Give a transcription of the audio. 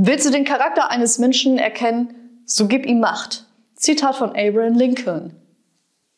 Willst du den Charakter eines Menschen erkennen, so gib ihm Macht. Zitat von Abraham Lincoln.